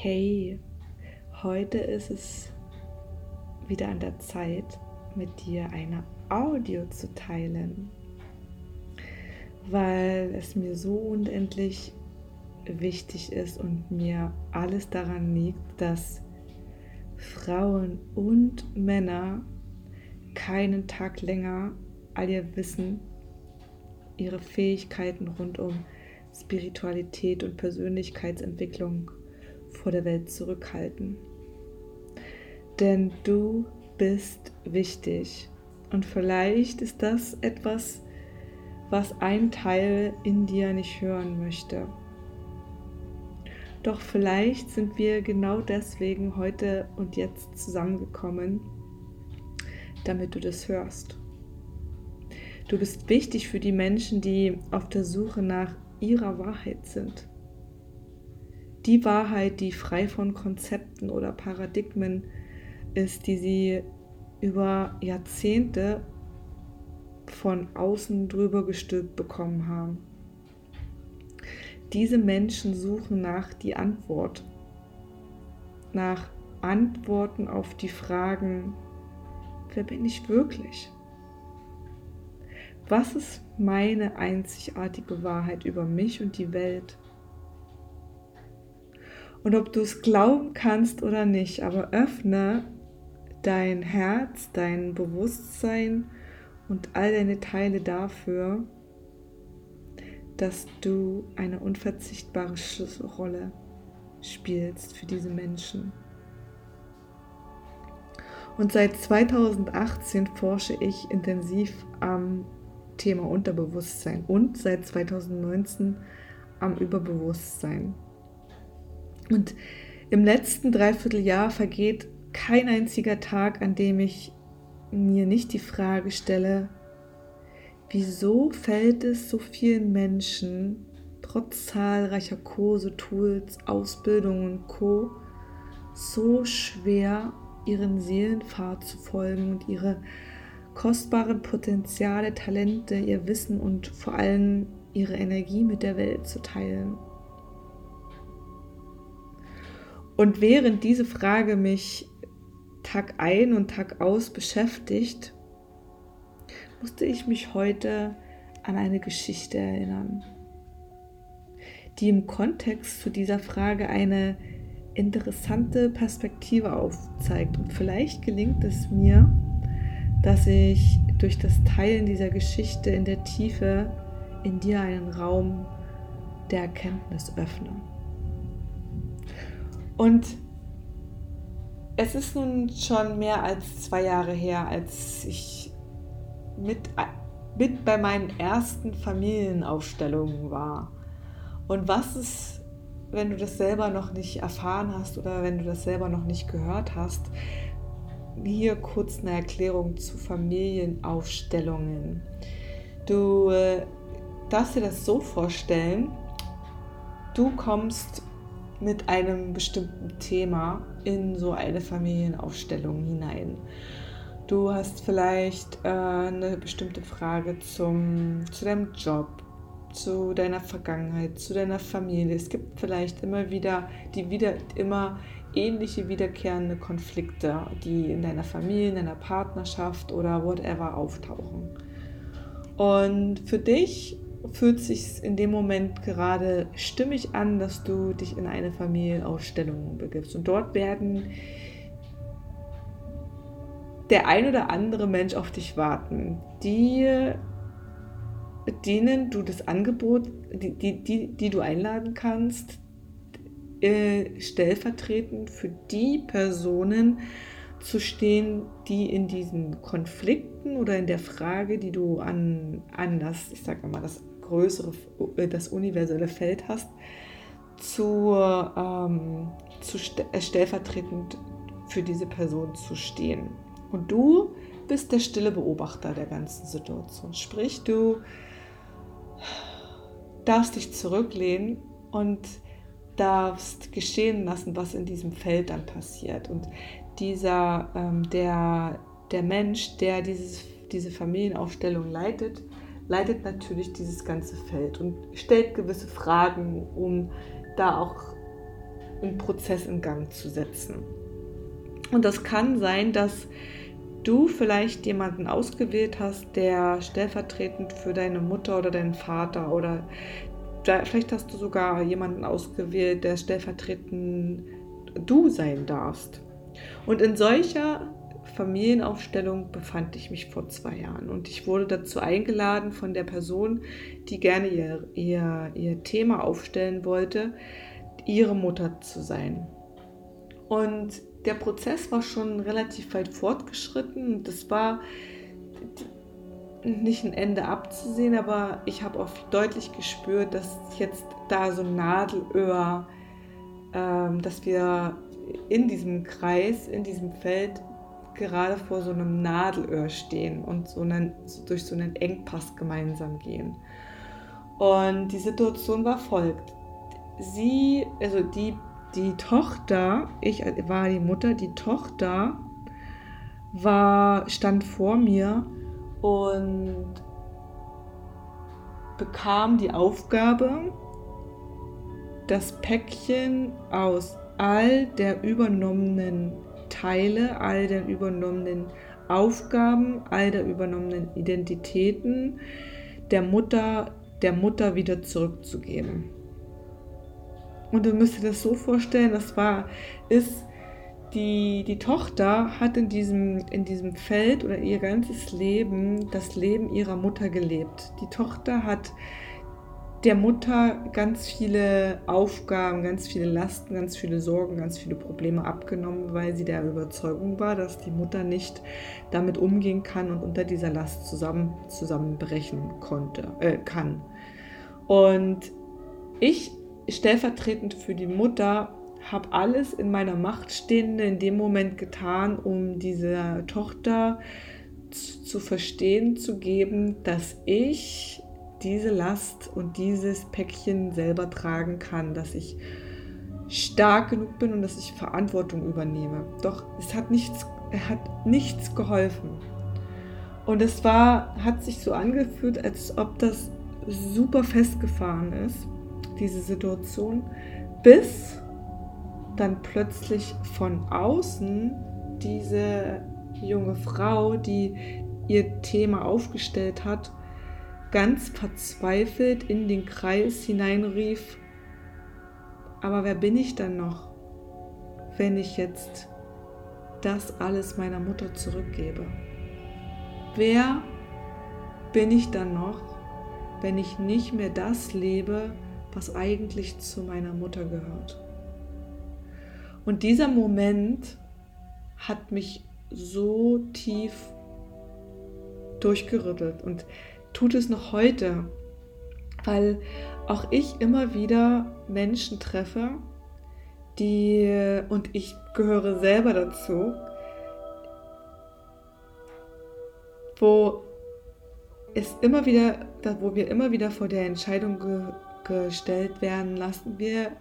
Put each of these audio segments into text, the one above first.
Hey, heute ist es wieder an der Zeit, mit dir eine Audio zu teilen, weil es mir so unendlich wichtig ist und mir alles daran liegt, dass Frauen und Männer keinen Tag länger all ihr Wissen, ihre Fähigkeiten rund um Spiritualität und Persönlichkeitsentwicklung vor der Welt zurückhalten. Denn du bist wichtig und vielleicht ist das etwas, was ein Teil in dir nicht hören möchte. Doch vielleicht sind wir genau deswegen heute und jetzt zusammengekommen, damit du das hörst. Du bist wichtig für die Menschen, die auf der Suche nach ihrer Wahrheit sind. Die Wahrheit, die frei von Konzepten oder Paradigmen ist, die sie über Jahrzehnte von außen drüber gestülpt bekommen haben. Diese Menschen suchen nach die Antwort, nach Antworten auf die Fragen, wer bin ich wirklich? Was ist meine einzigartige Wahrheit über mich und die Welt? Und ob du es glauben kannst oder nicht, aber öffne dein Herz, dein Bewusstsein und all deine Teile dafür, dass du eine unverzichtbare Schlüsselrolle spielst für diese Menschen. Und seit 2018 forsche ich intensiv am Thema Unterbewusstsein und seit 2019 am Überbewusstsein. Und im letzten Dreivierteljahr vergeht kein einziger Tag, an dem ich mir nicht die Frage stelle, wieso fällt es so vielen Menschen trotz zahlreicher Kurse, Tools, Ausbildungen und Co so schwer, ihren Seelenpfad zu folgen und ihre kostbaren Potenziale, Talente, ihr Wissen und vor allem ihre Energie mit der Welt zu teilen. Und während diese Frage mich Tag ein und Tag aus beschäftigt, musste ich mich heute an eine Geschichte erinnern, die im Kontext zu dieser Frage eine interessante Perspektive aufzeigt. Und vielleicht gelingt es mir, dass ich durch das Teilen dieser Geschichte in der Tiefe in dir einen Raum der Erkenntnis öffne. Und es ist nun schon mehr als zwei Jahre her, als ich mit, mit bei meinen ersten Familienaufstellungen war. Und was ist, wenn du das selber noch nicht erfahren hast oder wenn du das selber noch nicht gehört hast, hier kurz eine Erklärung zu Familienaufstellungen. Du äh, darfst dir das so vorstellen, du kommst mit einem bestimmten Thema in so eine Familienaufstellung hinein. Du hast vielleicht äh, eine bestimmte Frage zum, zu deinem Job, zu deiner Vergangenheit, zu deiner Familie. Es gibt vielleicht immer wieder die wieder immer ähnliche wiederkehrende Konflikte, die in deiner Familie, in deiner Partnerschaft oder whatever auftauchen. Und für dich fühlt sich in dem Moment gerade stimmig an, dass du dich in eine Familienausstellung begibst. Und dort werden der ein oder andere Mensch auf dich warten, die denen du das Angebot, die, die, die, die du einladen kannst, äh, stellvertretend für die Personen zu stehen, die in diesen Konflikten oder in der Frage, die du an, an das, ich sage mal, das größere, äh, das universelle Feld hast, zu, ähm, zu äh, stellvertretend für diese Person zu stehen. Und du bist der stille Beobachter der ganzen Situation. Sprich, du darfst dich zurücklehnen und darfst geschehen lassen, was in diesem Feld dann passiert. Und dieser, ähm, der, der Mensch, der dieses, diese Familienaufstellung leitet, leitet natürlich dieses ganze Feld und stellt gewisse Fragen, um da auch einen Prozess in Gang zu setzen. Und das kann sein, dass du vielleicht jemanden ausgewählt hast, der stellvertretend für deine Mutter oder deinen Vater oder vielleicht hast du sogar jemanden ausgewählt, der stellvertretend du sein darfst. Und in solcher Familienaufstellung befand ich mich vor zwei Jahren und ich wurde dazu eingeladen von der Person, die gerne ihr, ihr, ihr Thema aufstellen wollte, ihre Mutter zu sein. Und der Prozess war schon relativ weit fortgeschritten es war nicht ein Ende abzusehen, aber ich habe auch deutlich gespürt, dass jetzt da so ein Nadelöhr, ähm, dass wir in diesem Kreis, in diesem Feld gerade vor so einem Nadelöhr stehen und so einen, durch so einen Engpass gemeinsam gehen. Und die Situation war folgt. Sie, also die die Tochter, ich war die Mutter, die Tochter war, stand vor mir und bekam die Aufgabe, das Päckchen aus all der übernommenen Teile, all der übernommenen Aufgaben, all der übernommenen Identitäten der Mutter, der Mutter wieder zurückzugeben. Und du müsst dir das so vorstellen, das war, ist, die, die Tochter hat in diesem, in diesem Feld oder ihr ganzes Leben das Leben ihrer Mutter gelebt. Die Tochter hat der Mutter ganz viele Aufgaben, ganz viele Lasten, ganz viele Sorgen, ganz viele Probleme abgenommen, weil sie der Überzeugung war, dass die Mutter nicht damit umgehen kann und unter dieser Last zusammen, zusammenbrechen konnte, äh, kann. Und ich stellvertretend für die Mutter habe alles in meiner Macht Stehende in dem Moment getan, um dieser Tochter zu, zu verstehen zu geben, dass ich diese Last und dieses Päckchen selber tragen kann, dass ich stark genug bin und dass ich Verantwortung übernehme. Doch es hat nichts, hat nichts geholfen. Und es war, hat sich so angefühlt, als ob das super festgefahren ist diese Situation, bis dann plötzlich von außen diese junge Frau, die ihr Thema aufgestellt hat, ganz verzweifelt in den Kreis hineinrief, aber wer bin ich dann noch, wenn ich jetzt das alles meiner Mutter zurückgebe? Wer bin ich dann noch, wenn ich nicht mehr das lebe, was eigentlich zu meiner Mutter gehört. Und dieser Moment hat mich so tief durchgerüttelt und tut es noch heute, weil auch ich immer wieder Menschen treffe, die, und ich gehöre selber dazu, wo es immer wieder, wo wir immer wieder vor der Entscheidung gestellt werden, lassen wir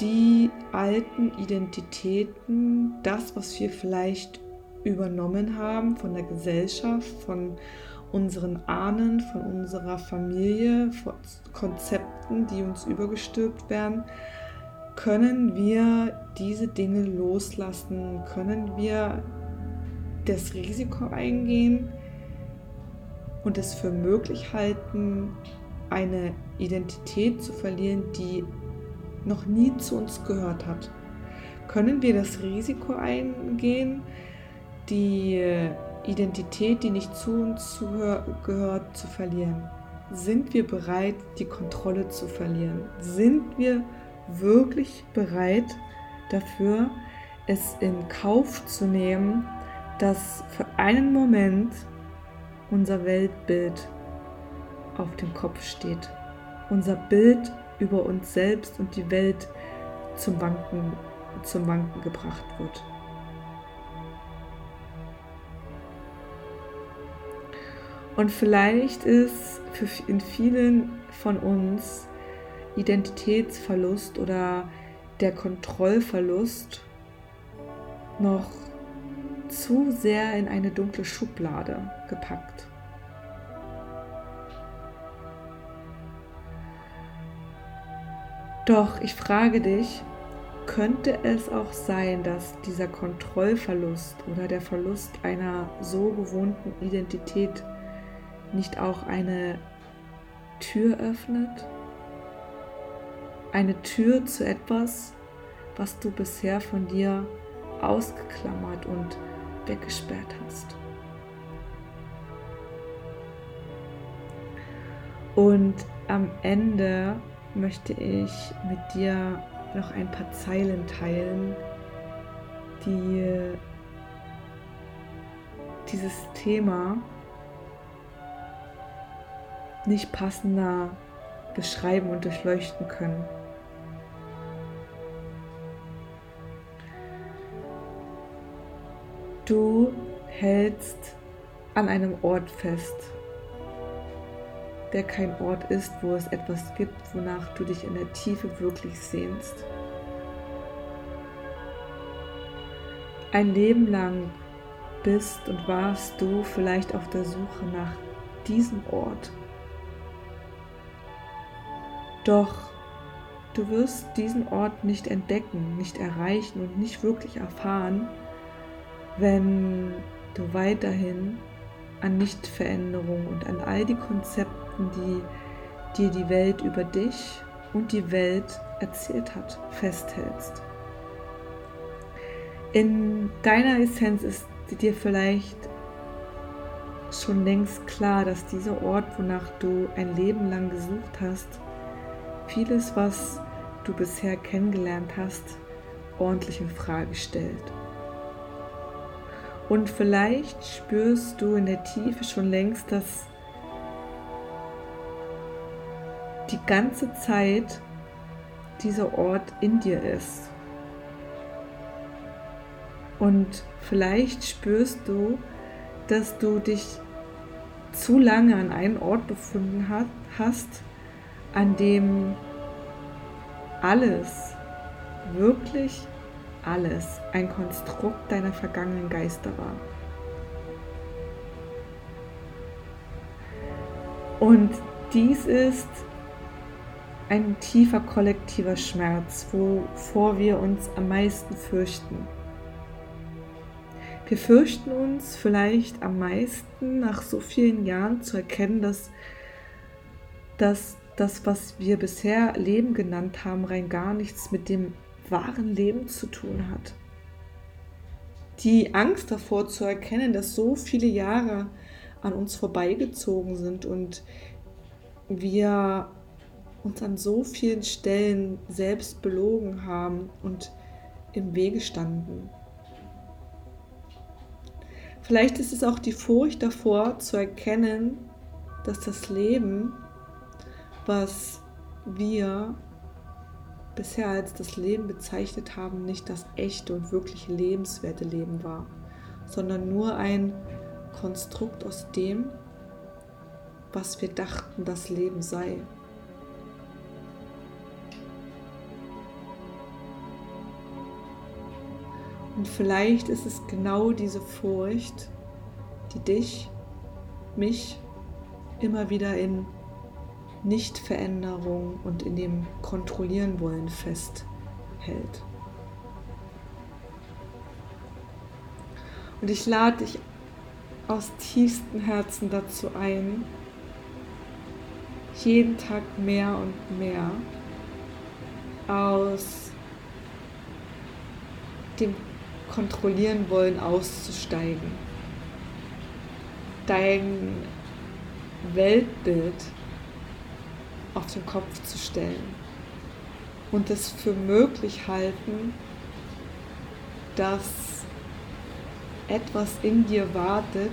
die alten Identitäten, das, was wir vielleicht übernommen haben von der Gesellschaft, von unseren Ahnen, von unserer Familie, von Konzepten, die uns übergestülpt werden, können wir diese Dinge loslassen, können wir das Risiko eingehen und es für möglich halten, eine Identität zu verlieren, die noch nie zu uns gehört hat? Können wir das Risiko eingehen, die Identität, die nicht zu uns gehört, zu verlieren? Sind wir bereit, die Kontrolle zu verlieren? Sind wir wirklich bereit dafür, es in Kauf zu nehmen, dass für einen Moment unser Weltbild auf dem Kopf steht. Unser Bild über uns selbst und die Welt zum Wanken, zum Wanken gebracht wird. Und vielleicht ist für in vielen von uns Identitätsverlust oder der Kontrollverlust noch zu sehr in eine dunkle Schublade gepackt. Doch ich frage dich, könnte es auch sein, dass dieser Kontrollverlust oder der Verlust einer so gewohnten Identität nicht auch eine Tür öffnet? Eine Tür zu etwas, was du bisher von dir ausgeklammert und weggesperrt hast. Und am Ende möchte ich mit dir noch ein paar Zeilen teilen, die dieses Thema nicht passender beschreiben und durchleuchten können. Du hältst an einem Ort fest, der kein Ort ist, wo es etwas gibt, wonach du dich in der Tiefe wirklich sehnst. Ein Leben lang bist und warst du vielleicht auf der Suche nach diesem Ort. Doch du wirst diesen Ort nicht entdecken, nicht erreichen und nicht wirklich erfahren, wenn du weiterhin an Nichtveränderung und an all die Konzepten, die dir die Welt über dich und die Welt erzählt hat, festhältst. In deiner Essenz ist dir vielleicht schon längst klar, dass dieser Ort, wonach du ein Leben lang gesucht hast, vieles, was du bisher kennengelernt hast, ordentlich in Frage stellt. Und vielleicht spürst du in der Tiefe schon längst, dass die ganze Zeit dieser Ort in dir ist. Und vielleicht spürst du, dass du dich zu lange an einen Ort befunden hast, an dem alles, wirklich alles ein Konstrukt deiner vergangenen Geister war. Und dies ist ein tiefer kollektiver Schmerz, wovor wir uns am meisten fürchten. Wir fürchten uns vielleicht am meisten nach so vielen Jahren zu erkennen, dass, dass das, was wir bisher Leben genannt haben, rein gar nichts mit dem wahren Leben zu tun hat. Die Angst davor zu erkennen, dass so viele Jahre an uns vorbeigezogen sind und wir uns an so vielen Stellen selbst belogen haben und im Wege standen. Vielleicht ist es auch die Furcht davor zu erkennen, dass das Leben, was wir bisher als das Leben bezeichnet haben, nicht das echte und wirklich lebenswerte Leben war, sondern nur ein Konstrukt aus dem, was wir dachten, das Leben sei. Und vielleicht ist es genau diese Furcht, die dich, mich immer wieder in Nichtveränderung und in dem Kontrollieren wollen festhält. Und ich lade dich aus tiefstem Herzen dazu ein, jeden Tag mehr und mehr aus dem Kontrollieren wollen auszusteigen. Dein Weltbild auf den Kopf zu stellen und es für möglich halten, dass etwas in dir wartet,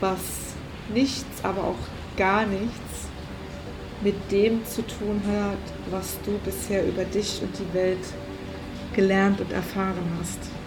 was nichts, aber auch gar nichts mit dem zu tun hat, was du bisher über dich und die Welt gelernt und erfahren hast.